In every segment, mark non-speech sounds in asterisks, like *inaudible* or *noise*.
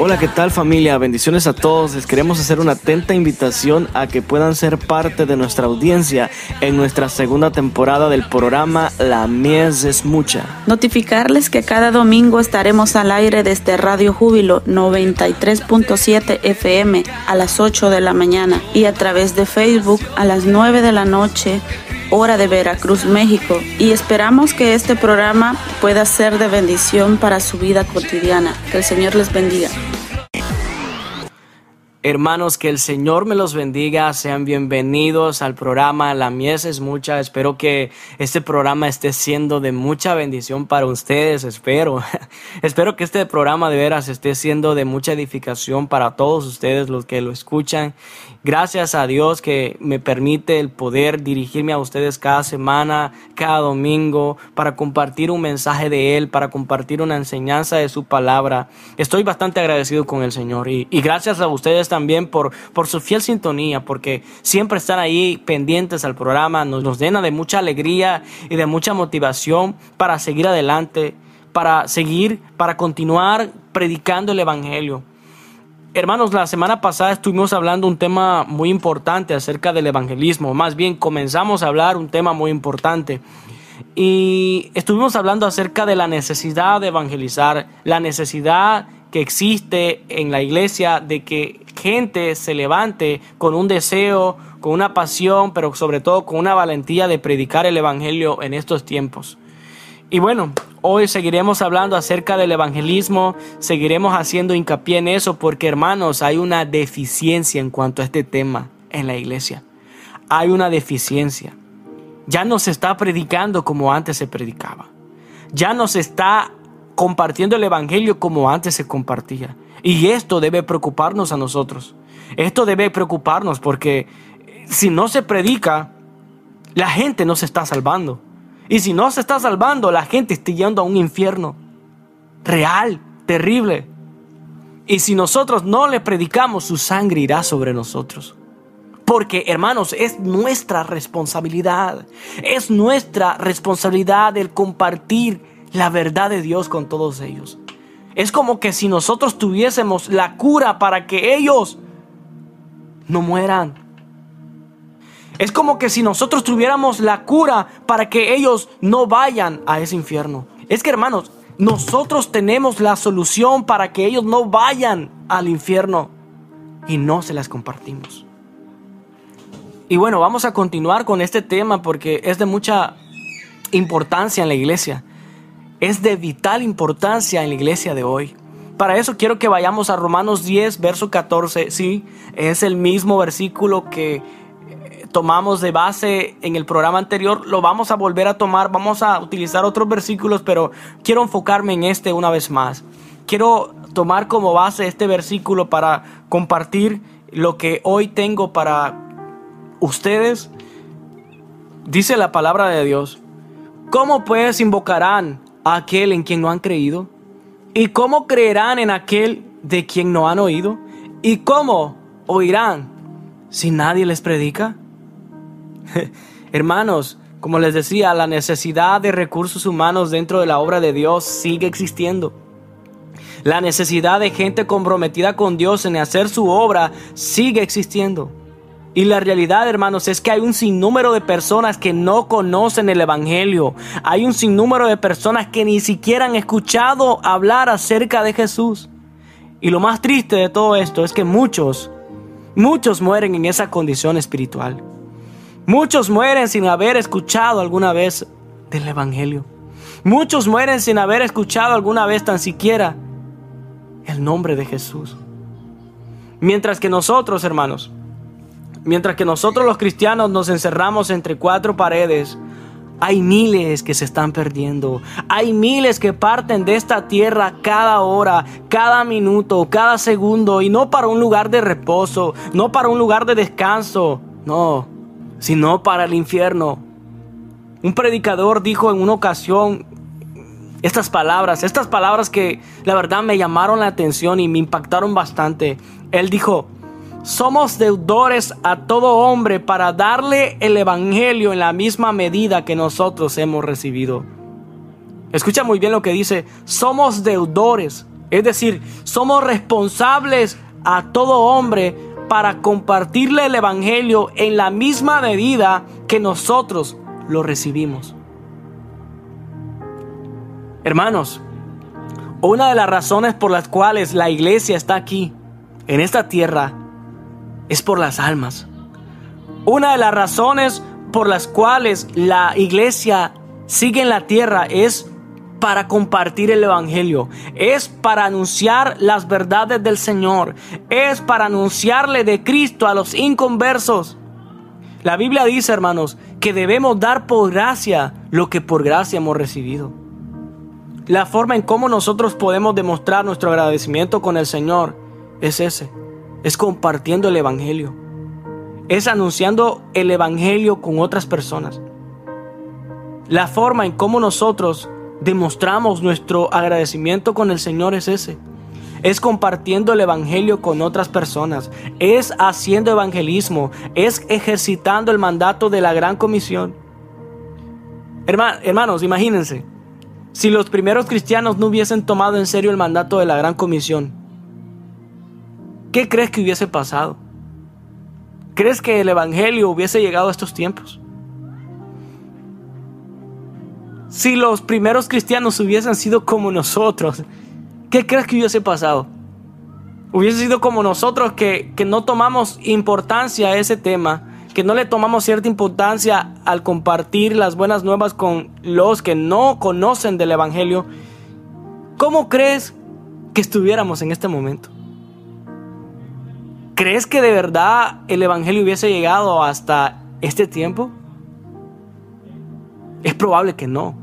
Hola, ¿qué tal familia? Bendiciones a todos. Les queremos hacer una atenta invitación a que puedan ser parte de nuestra audiencia en nuestra segunda temporada del programa La Mies es Mucha. Notificarles que cada domingo estaremos al aire desde Radio Júbilo 93.7 FM a las 8 de la mañana y a través de Facebook a las 9 de la noche hora de Veracruz, México, y esperamos que este programa pueda ser de bendición para su vida cotidiana. Que el Señor les bendiga. Hermanos, que el Señor me los bendiga, sean bienvenidos al programa La Mies es mucha, espero que este programa esté siendo de mucha bendición para ustedes, espero, *laughs* espero que este programa de veras esté siendo de mucha edificación para todos ustedes los que lo escuchan Gracias a Dios que me permite el poder dirigirme a ustedes cada semana, cada domingo, para compartir un mensaje de Él, para compartir una enseñanza de su palabra. Estoy bastante agradecido con el Señor y, gracias a ustedes también por, su fiel sintonía, porque siempre están ahí pendientes al programa, nos, nos llena de mucha alegría y de mucha motivación para seguir adelante, para seguir, para continuar predicando el Evangelio. Hermanos, la semana pasada estuvimos hablando un tema muy importante acerca del evangelismo. Más bien comenzamos a hablar un tema muy importante. Y estuvimos hablando acerca de la necesidad de evangelizar, la necesidad que existe en la iglesia de que gente se levante con un deseo, con una pasión, pero sobre todo con una valentía de predicar el evangelio en estos tiempos. Y bueno, hoy seguiremos hablando acerca del evangelismo, seguiremos haciendo hincapié en eso porque hermanos, hay una deficiencia en cuanto a este tema en la iglesia. Hay una deficiencia. Ya no se está predicando como antes se predicaba. Ya no se está compartiendo el evangelio como antes se compartía. Y esto debe preocuparnos a nosotros. Esto debe preocuparnos porque si no se predica, la gente no se está salvando. Y si no se está salvando, la gente está yendo a un infierno real, terrible. Y si nosotros no le predicamos, su sangre irá sobre nosotros. Porque, hermanos, es nuestra responsabilidad. Es nuestra responsabilidad el compartir la verdad de Dios con todos ellos. Es como que si nosotros tuviésemos la cura para que ellos no mueran. Es como que si nosotros tuviéramos la cura para que ellos no vayan a ese infierno. Es que hermanos, nosotros tenemos la solución para que ellos no vayan al infierno y no se las compartimos. Y bueno, vamos a continuar con este tema porque es de mucha importancia en la iglesia. Es de vital importancia en la iglesia de hoy. Para eso quiero que vayamos a Romanos 10, verso 14. Sí, es el mismo versículo que tomamos de base en el programa anterior, lo vamos a volver a tomar, vamos a utilizar otros versículos, pero quiero enfocarme en este una vez más. Quiero tomar como base este versículo para compartir lo que hoy tengo para ustedes. Dice la palabra de Dios. ¿Cómo pues invocarán a aquel en quien no han creído? ¿Y cómo creerán en aquel de quien no han oído? ¿Y cómo oirán si nadie les predica? *laughs* Hermanos, como les decía, la necesidad de recursos humanos dentro de la obra de Dios sigue existiendo. La necesidad de gente comprometida con Dios en hacer su obra sigue existiendo. Y la realidad, hermanos, es que hay un sinnúmero de personas que no conocen el Evangelio. Hay un sinnúmero de personas que ni siquiera han escuchado hablar acerca de Jesús. Y lo más triste de todo esto es que muchos, muchos mueren en esa condición espiritual. Muchos mueren sin haber escuchado alguna vez del Evangelio. Muchos mueren sin haber escuchado alguna vez tan siquiera el nombre de Jesús. Mientras que nosotros, hermanos, mientras que nosotros los cristianos nos encerramos entre cuatro paredes, hay miles que se están perdiendo. Hay miles que parten de esta tierra cada hora, cada minuto, cada segundo, y no para un lugar de reposo, no para un lugar de descanso, no, sino para el infierno. Un predicador dijo en una ocasión estas palabras, estas palabras que la verdad me llamaron la atención y me impactaron bastante. Él dijo, somos deudores a todo hombre para darle el Evangelio en la misma medida que nosotros hemos recibido. Escucha muy bien lo que dice, somos deudores Es decir, somos responsables a todo hombre para compartirle el Evangelio en la misma medida que nosotros lo recibimos. Hermanos, una de las razones por las cuales la iglesia está aquí, en esta tierra, es por las almas. Una de las razones por las cuales la iglesia sigue en la tierra es para compartir el Evangelio, es para anunciar las verdades del Señor, es para anunciarle de Cristo a los inconversos. La Biblia dice, hermanos, que debemos dar por gracia lo que por gracia hemos recibido. La forma en cómo nosotros podemos demostrar nuestro agradecimiento con el Señor es ese, es compartiendo el Evangelio, es anunciando el Evangelio con otras personas. La forma en cómo nosotros demostramos nuestro agradecimiento con el Señor es ese. Es compartiendo el Evangelio con otras personas. Es haciendo evangelismo. Es ejercitando el mandato de la gran comisión. hermanos, imagínense. Si los primeros cristianos no hubiesen tomado en serio el mandato de la gran comisión, ¿qué crees que hubiese pasado? ¿Crees que el Evangelio hubiese llegado a estos tiempos? Si los primeros cristianos hubiesen sido como nosotros, ¿qué crees que hubiese pasado? Hubiese sido como nosotros que, que no tomamos importancia a ese tema, que no le tomamos cierta importancia al compartir las buenas nuevas con los que no conocen del Evangelio. ¿Cómo crees que estuviéramos en este momento? ¿Crees que de verdad el Evangelio hubiese llegado hasta este tiempo? Es probable que no.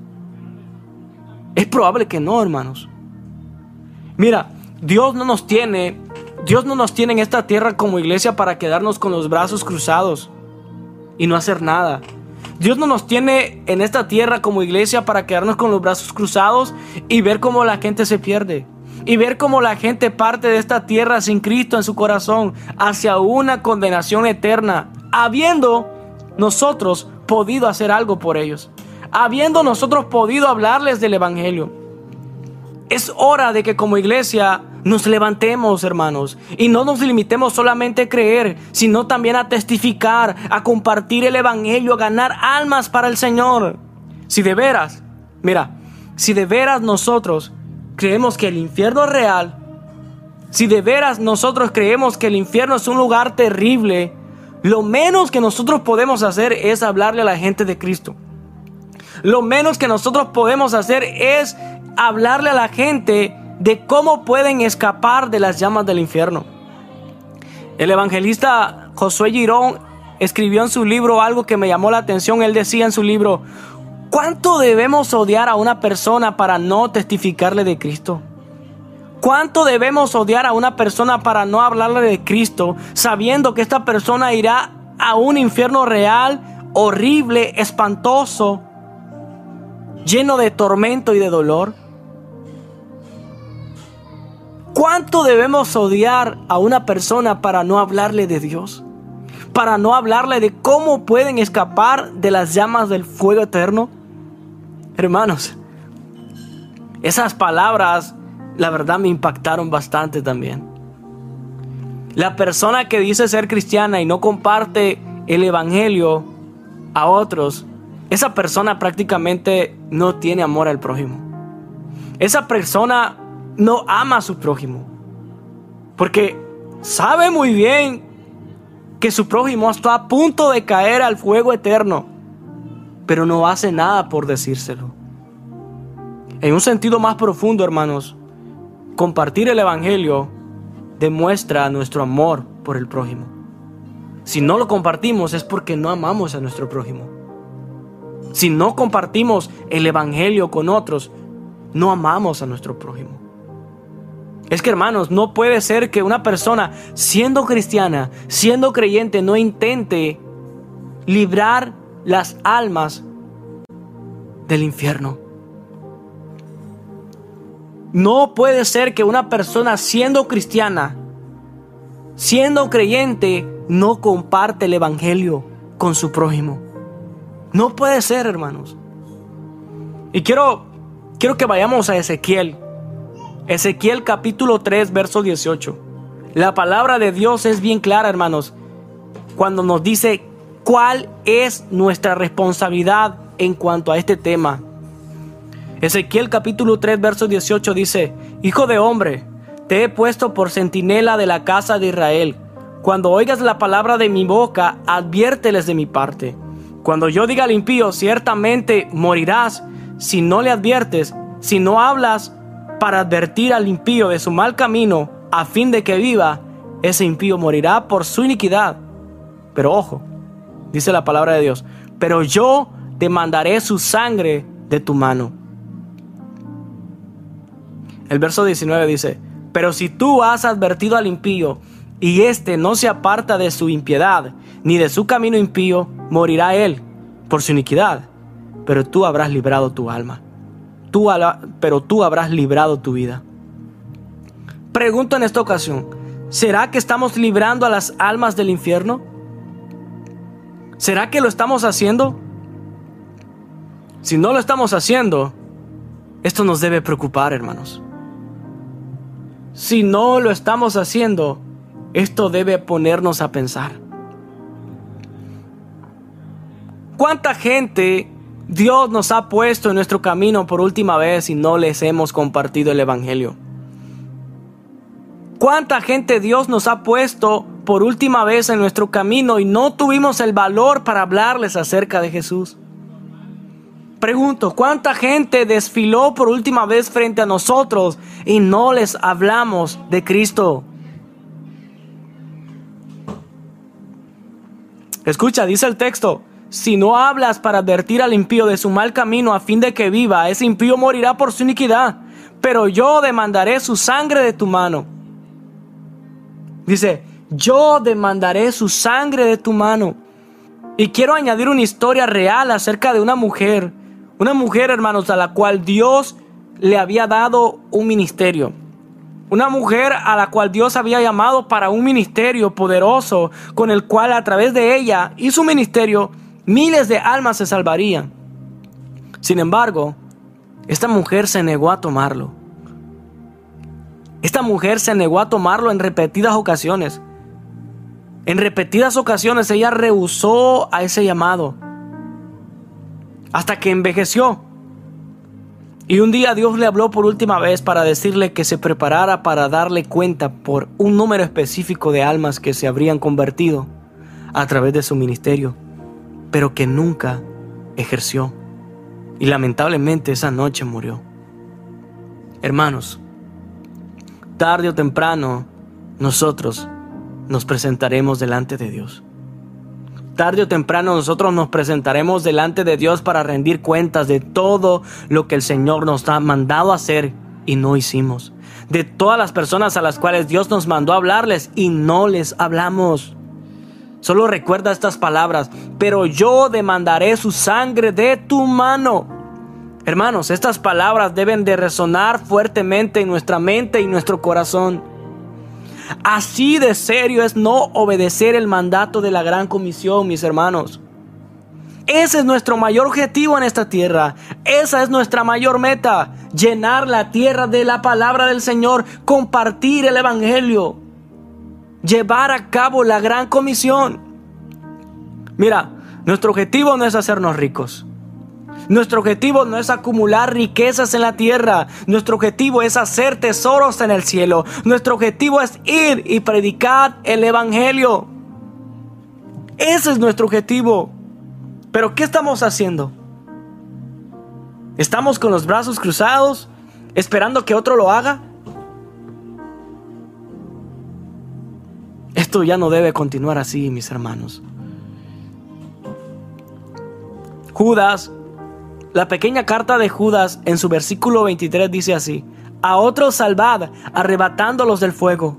Es probable que no, hermanos. Mira, Dios no nos tiene, Dios no nos tiene en esta tierra como iglesia para quedarnos con los brazos cruzados y no hacer nada. Dios no nos tiene en esta tierra como iglesia para quedarnos con los brazos cruzados y ver cómo la gente se pierde. Y ver cómo la gente parte de esta tierra sin Cristo en su corazón hacia una condenación eterna, habiendo nosotros podido hacer algo por ellos habiendo nosotros podido hablarles del Evangelio. Es hora de que como iglesia nos levantemos, hermanos, y no nos limitemos solamente a creer, sino también a testificar, a compartir el Evangelio, a ganar almas para el Señor. Si de veras, mira, si de veras nosotros creemos que el infierno es real, si de veras nosotros creemos que el infierno es un lugar terrible, lo menos que nosotros podemos hacer es hablarle a la gente de Cristo. Lo menos que nosotros podemos hacer es hablarle a la gente de cómo pueden escapar de las llamas del infierno. El evangelista Josué Girón escribió en su libro algo que me llamó la atención. Él decía en su libro, ¿cuánto debemos odiar a una persona para no testificarle de Cristo? ¿Cuánto debemos odiar a una persona para no hablarle de Cristo, sabiendo que esta persona irá a un infierno real, horrible, espantoso, lleno de tormento y de dolor? ¿Cuánto debemos odiar a una persona para no hablarle de Dios? Para no hablarle de cómo pueden escapar de las llamas del fuego eterno? Hermanos, esas palabras la verdad me impactaron bastante también. La persona que dice ser cristiana y no comparte el Evangelio a otros esa persona prácticamente no tiene amor al prójimo. Esa persona no ama a su prójimo. Porque sabe muy bien que su prójimo está a punto de caer al fuego eterno. Pero no hace nada por decírselo. En un sentido más profundo, hermanos, compartir el Evangelio demuestra nuestro amor por el prójimo. Si no lo compartimos es porque no amamos a nuestro prójimo. Si no compartimos el Evangelio con otros, no amamos a nuestro prójimo. Es que hermanos, no puede ser que una persona siendo cristiana, siendo creyente, no intente librar las almas del infierno. No puede ser que una persona siendo cristiana, siendo creyente, no comparte el Evangelio con su prójimo. No puede ser, hermanos. Y quiero, quiero que vayamos a Ezequiel. Ezequiel capítulo 3, verso 18. La palabra de Dios es bien clara, hermanos, cuando nos dice cuál es nuestra responsabilidad en cuanto a este tema. Ezequiel capítulo 3, verso 18 dice, Hijo de hombre, te he puesto por centinela de la casa de Israel. Cuando oigas la palabra de mi boca, adviérteles de mi parte. Cuando yo diga al impío, ciertamente morirás, si no le adviertes, si no hablas para advertir al impío de su mal camino, a fin de que viva, ese impío morirá por su iniquidad. Pero ojo, dice la palabra de Dios, pero yo demandaré su sangre de tu mano. El verso 19 dice, pero si tú has advertido al impío y éste no se aparta de su impiedad, ni de su camino impío, morirá él por su iniquidad, pero tú habrás librado tu alma. Tú, pero tú habrás librado tu vida. Pregunto en esta ocasión, ¿será que estamos librando a las almas del infierno? ¿Será que lo estamos haciendo? Si no lo estamos haciendo, esto nos debe preocupar, hermanos. Si no lo estamos haciendo, esto debe ponernos a pensar. ¿Cuánta gente Dios nos ha puesto en nuestro camino por última vez y no les hemos compartido el Evangelio? ¿Cuánta gente Dios nos ha puesto por última vez en nuestro camino y no tuvimos el valor para hablarles acerca de Jesús? Pregunto, ¿cuánta gente desfiló por última vez frente a nosotros y no les hablamos de Cristo? Escucha, dice el texto, si no hablas para advertir al impío de su mal camino a fin de que viva, ese impío morirá por su iniquidad, pero yo demandaré su sangre de tu mano. Dice, yo demandaré su sangre de tu mano. Y quiero añadir una historia real acerca de una mujer, una mujer, hermanos, a la cual Dios le había dado un ministerio. Una mujer a la cual Dios había llamado para un ministerio poderoso con el cual a través de ella y su ministerio miles de almas se salvarían. Sin embargo, esta mujer se negó a tomarlo. Esta mujer se negó a tomarlo en repetidas ocasiones. En repetidas ocasiones ella rehusó a ese llamado. Hasta que envejeció. Y un día Dios le habló por última vez para decirle que se preparara para darle cuenta por un número específico de almas que se habrían convertido a través de su ministerio, pero que nunca ejerció. Y lamentablemente esa noche murió. Hermanos, tarde o temprano, nosotros nos presentaremos delante de Dios. Tarde o temprano nosotros nos presentaremos delante de Dios para rendir cuentas de todo lo que el Señor nos ha mandado hacer y no hicimos. De todas las personas a las cuales Dios nos mandó hablarles y no les hablamos. Solo recuerda estas palabras, pero yo demandaré su sangre de tu mano. Hermanos, estas palabras deben de resonar fuertemente en nuestra mente y nuestro corazón. Así de serio es no obedecer el mandato de la gran comisión, mis hermanos. Ese es nuestro mayor objetivo en esta tierra. Esa es nuestra mayor meta. Llenar la tierra de la palabra del Señor. Compartir el Evangelio. Llevar a cabo la gran comisión. Mira, nuestro objetivo no es hacernos ricos. Nuestro objetivo no es acumular riquezas en la tierra. Nuestro objetivo es hacer tesoros en el cielo. Nuestro objetivo es ir y predicar el Evangelio. Ese es nuestro objetivo. Pero ¿qué estamos haciendo? ¿Estamos con los brazos cruzados esperando que otro lo haga? Ya no debe continuar así, mis hermanos. Judas la pequeña carta de Judas en su versículo 23 dice así, a otros salvad, arrebatándolos del fuego.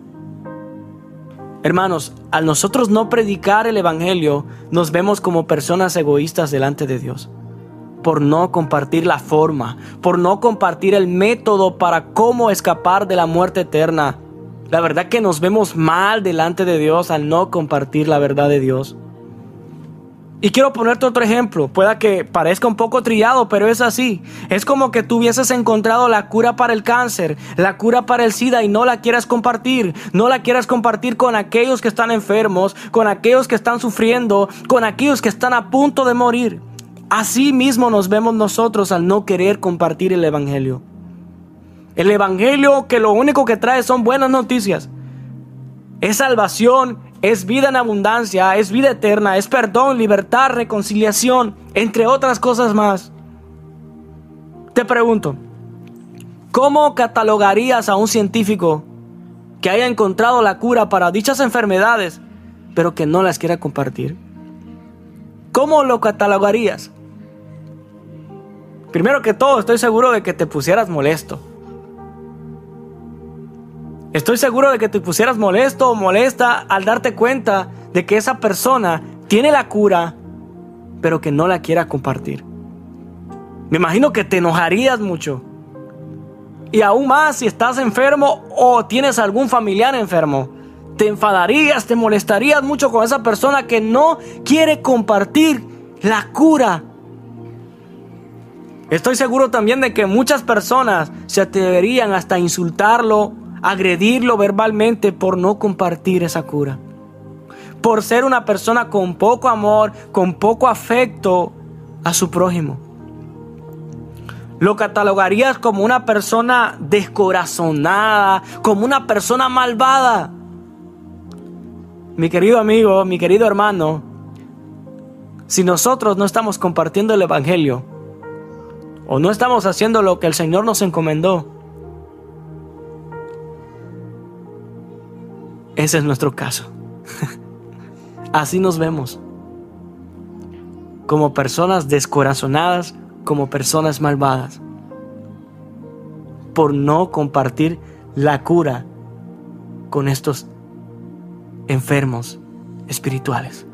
Hermanos, al nosotros no predicar el Evangelio, nos vemos como personas egoístas delante de Dios. Por no compartir la forma, por no compartir el método para cómo escapar de la muerte eterna. La verdad que nos vemos mal delante de Dios al no compartir la verdad de Dios. Y quiero ponerte otro ejemplo, pueda que parezca un poco trillado, pero es así. Es como que tú hubieses encontrado la cura para el cáncer, la cura para el SIDA y no la quieras compartir. No la quieras compartir con aquellos que están enfermos, con aquellos que están sufriendo, con aquellos que están a punto de morir. Así mismo nos vemos nosotros al no querer compartir el Evangelio. El Evangelio que lo único que trae son buenas noticias. Es salvación, es vida en abundancia, es vida eterna, es perdón, libertad, reconciliación, entre otras cosas más. Te pregunto, ¿cómo catalogarías a un científico que haya encontrado la cura para dichas enfermedades, pero que no las quiera compartir? ¿Cómo lo catalogarías? Primero que todo, estoy seguro de que te pusieras molesto. Estoy seguro de que te pusieras molesto o molesta al darte cuenta de que esa persona tiene la cura, pero que no la quiera compartir. Me imagino que te enojarías mucho. Y aún más si estás enfermo o tienes algún familiar enfermo. Te enfadarías, te molestarías mucho con esa persona que no quiere compartir la cura. Estoy seguro también de que muchas personas se atreverían hasta insultarlo agredirlo verbalmente por no compartir esa cura. Por ser una persona con poco amor, con poco afecto a su prójimo. Lo catalogarías como una persona descorazonada, como una persona malvada. Mi querido amigo, mi querido hermano, si nosotros no estamos compartiendo el Evangelio o no estamos haciendo lo que el Señor nos encomendó, Ese es nuestro caso. *laughs* Así nos vemos. Como personas descorazonadas, como personas malvadas. Por no compartir la cura con estos enfermos espirituales.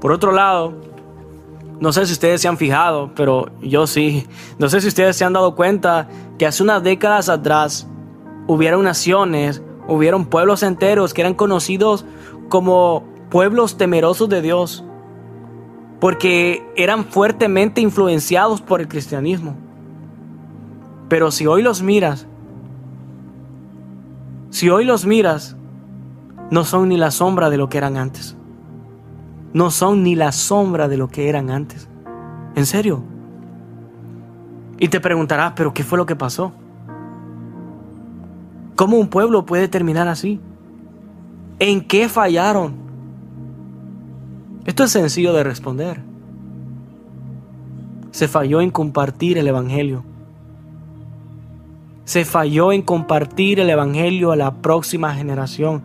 Por otro lado, no sé si ustedes se han fijado, pero yo sí. No sé si ustedes se han dado cuenta que hace unas décadas atrás hubieron naciones, hubieron pueblos enteros que eran conocidos como pueblos temerosos de Dios, porque eran fuertemente influenciados por el cristianismo. Pero si hoy los miras, si hoy los miras, no son ni la sombra de lo que eran antes. No son ni la sombra de lo que eran antes. En serio. Y te preguntarás, pero ¿qué fue lo que pasó? ¿Cómo un pueblo puede terminar así? ¿En qué fallaron? Esto es sencillo de responder. Se falló en compartir el Evangelio. Se falló en compartir el Evangelio a la próxima generación.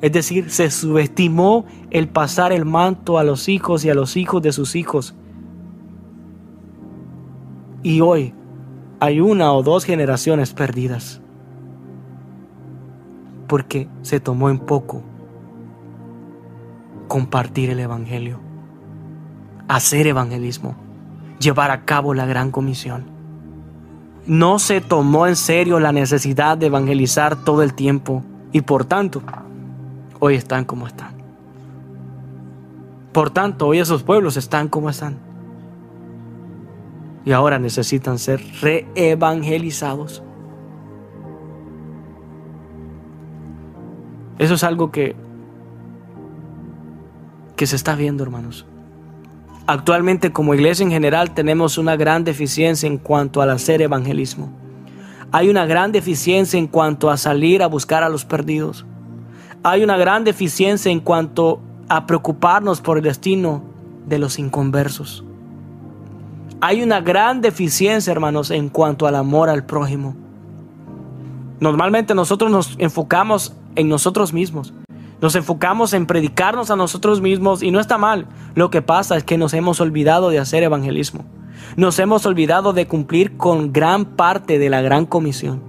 Es decir, se subestimó el pasar el manto a los hijos y a los hijos de sus hijos. Y hoy hay una o dos generaciones perdidas porque se tomó en poco compartir el Evangelio, hacer evangelismo, llevar a cabo la gran comisión. No se tomó en serio la necesidad de evangelizar todo el tiempo y por tanto, hoy están como están. Por tanto, hoy esos pueblos están como están. Y ahora necesitan ser reevangelizados. Eso es algo que, que se está viendo, hermanos. Actualmente como iglesia en general tenemos una gran deficiencia en cuanto al hacer evangelismo. Hay una gran deficiencia en cuanto a salir a buscar a los perdidos. Hay una gran deficiencia en cuanto a preocuparnos por el destino de los inconversos. Hay una gran deficiencia, hermanos, en cuanto al amor al prójimo. Normalmente nosotros nos enfocamos en nosotros mismos. Nos enfocamos en predicarnos a nosotros mismos y no está mal. Lo que pasa es que nos hemos olvidado de hacer evangelismo. Nos hemos olvidado de cumplir con gran parte de la gran comisión.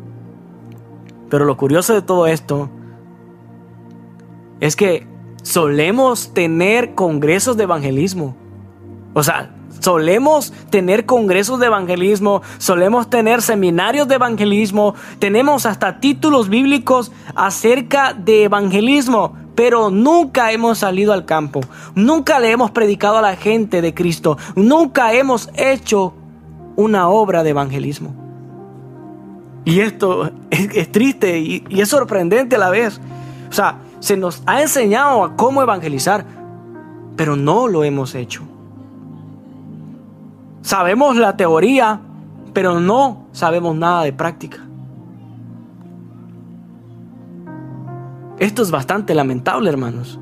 Pero lo curioso de todo esto es que solemos tener congresos de evangelismo. O sea, Solemos tener congresos de evangelismo, solemos tener seminarios de evangelismo, tenemos hasta títulos bíblicos acerca de evangelismo, pero nunca hemos salido al campo, nunca le hemos predicado a la gente de Cristo, nunca hemos hecho una obra de evangelismo. Y esto es, triste y, y es sorprendente a la vez. O sea, se nos ha enseñado a cómo evangelizar, pero no lo hemos hecho. Sabemos la teoría, pero no sabemos nada de práctica. Esto es bastante lamentable, hermanos.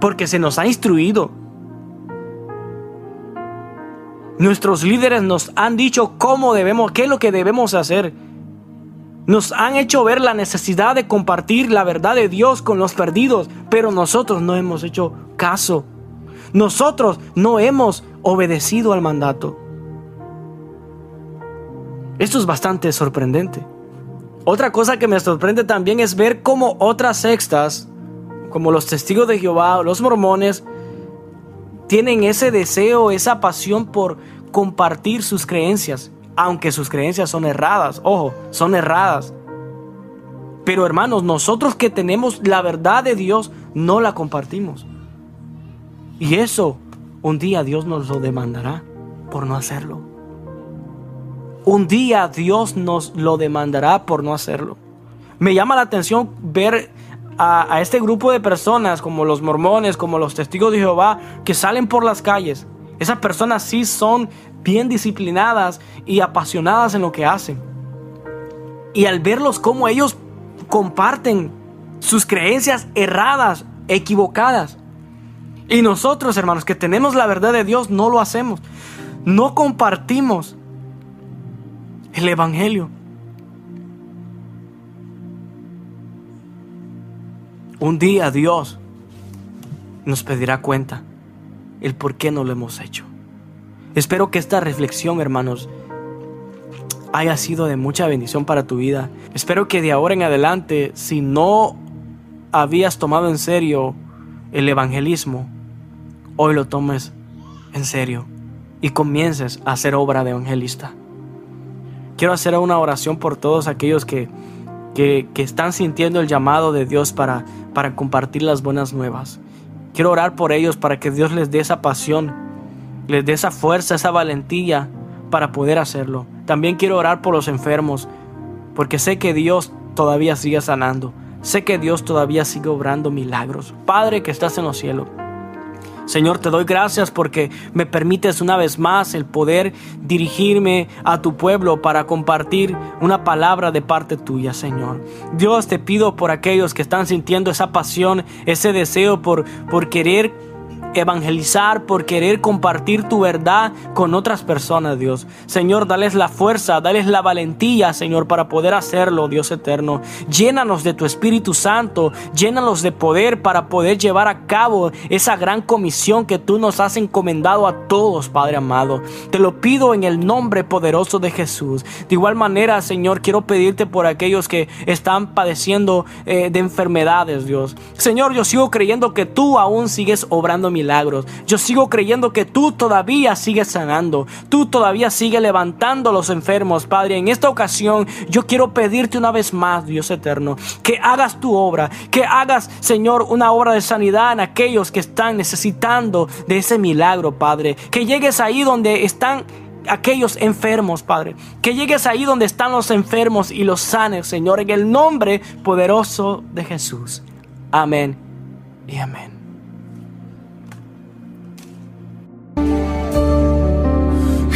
Porque se nos ha instruido. Nuestros líderes nos han dicho cómo debemos, qué es lo que debemos hacer. Nos han hecho ver la necesidad de compartir la verdad de Dios con los perdidos, pero nosotros no hemos hecho caso. Nosotros no hemos obedecido al mandato. Esto es bastante sorprendente. Otra cosa que me sorprende también es ver cómo otras sextas, como los testigos de Jehová o los mormones, tienen ese deseo, esa pasión por compartir sus creencias, aunque sus creencias son erradas, ojo, son erradas. Pero hermanos, nosotros que tenemos la verdad de Dios, no la compartimos. Y eso un día Dios nos lo demandará por no hacerlo. Un día Dios nos lo demandará por no hacerlo. Me llama la atención ver a, este grupo de personas como los mormones, como los testigos de Jehová, que salen por las calles. Esas personas sí son bien disciplinadas y apasionadas en lo que hacen. Y al verlos como ellos comparten sus creencias erradas, equivocadas, y nosotros, hermanos, que tenemos la verdad de Dios, no lo hacemos. No compartimos el Evangelio. Un día Dios nos pedirá cuenta el por qué no lo hemos hecho. Espero que esta reflexión, hermanos, haya sido de mucha bendición para tu vida. Espero que de ahora en adelante, si no habías tomado en serio el evangelismo, hoy lo tomes en serio y comiences a hacer obra de evangelista. Quiero hacer una oración por todos aquellos que, que, están sintiendo el llamado de Dios para, para compartir las buenas nuevas. Quiero orar por ellos para que Dios les dé esa pasión, les dé esa fuerza, esa valentía para poder hacerlo. También quiero orar por los enfermos, porque sé que Dios todavía sigue sanando. Sé que Dios todavía sigue obrando milagros. Padre que estás en los cielos. Señor, te doy gracias porque me permites una vez más el poder dirigirme a tu pueblo para compartir una palabra de parte tuya, Señor. Dios, te pido por aquellos que están sintiendo esa pasión, ese deseo por, por querer evangelizar, por querer compartir tu verdad con otras personas, Dios. Señor, dales la fuerza, dales la valentía, Señor, para poder hacerlo, Dios eterno. Llénanos de tu Espíritu Santo, llénanos de poder para poder llevar a cabo esa gran comisión que tú nos has encomendado a todos, Padre amado. Te lo pido en el nombre poderoso de Jesús. De igual manera, Señor, quiero pedirte por aquellos que están padeciendo eh, de enfermedades, Dios. Señor, yo sigo creyendo que tú aún sigues obrando milagros. Yo sigo creyendo que tú todavía sigues sanando. Tú todavía sigues levantando a los enfermos, Padre. En esta ocasión yo quiero pedirte una vez más, Dios eterno, que hagas tu obra, que hagas, Señor, una obra de sanidad en aquellos que están necesitando de ese milagro, Padre. Que llegues ahí donde están aquellos enfermos, Padre. Que llegues ahí donde están los enfermos y los sanes, Señor, en el nombre poderoso de Jesús. Amén y amén.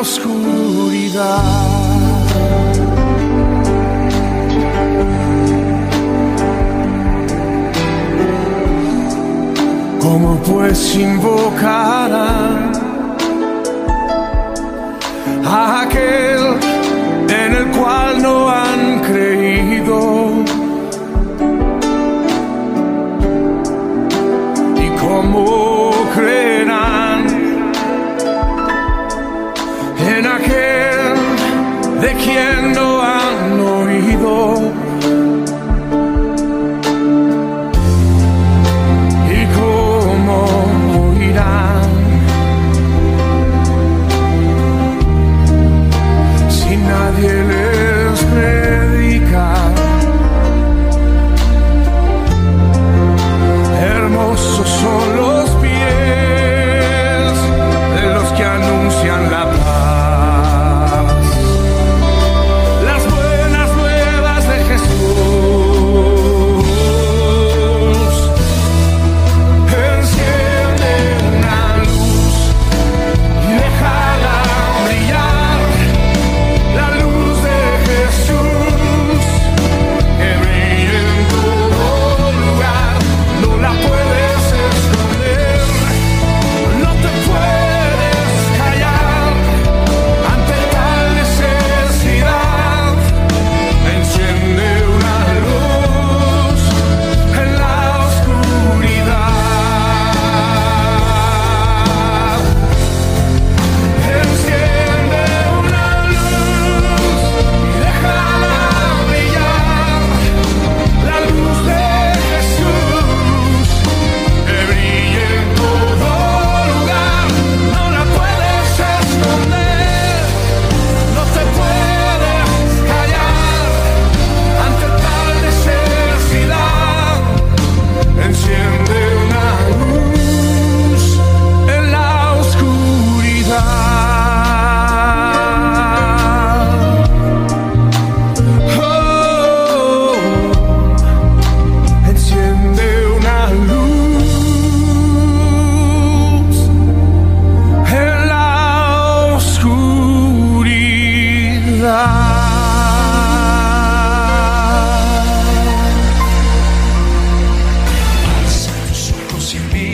oscuridad. ¿Cómo pues invocar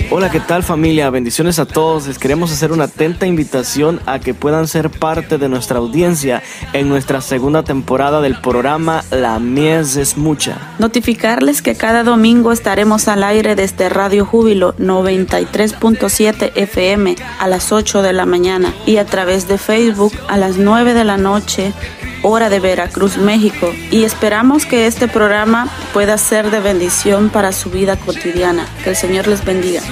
Hola, ¿qué tal familia? Bendiciones a todos. Les queremos hacer una atenta invitación a que puedan ser parte de nuestra audiencia en nuestra segunda temporada del programa La Mies es Mucha. Notificarles que cada domingo estaremos al aire desde Radio Júbilo 93.7 FM a las 8 de la mañana y a través de Facebook a las 9 de la noche, hora de Veracruz, México. Y esperamos que este programa pueda ser de bendición para su vida cotidiana. Que el Señor les bendiga.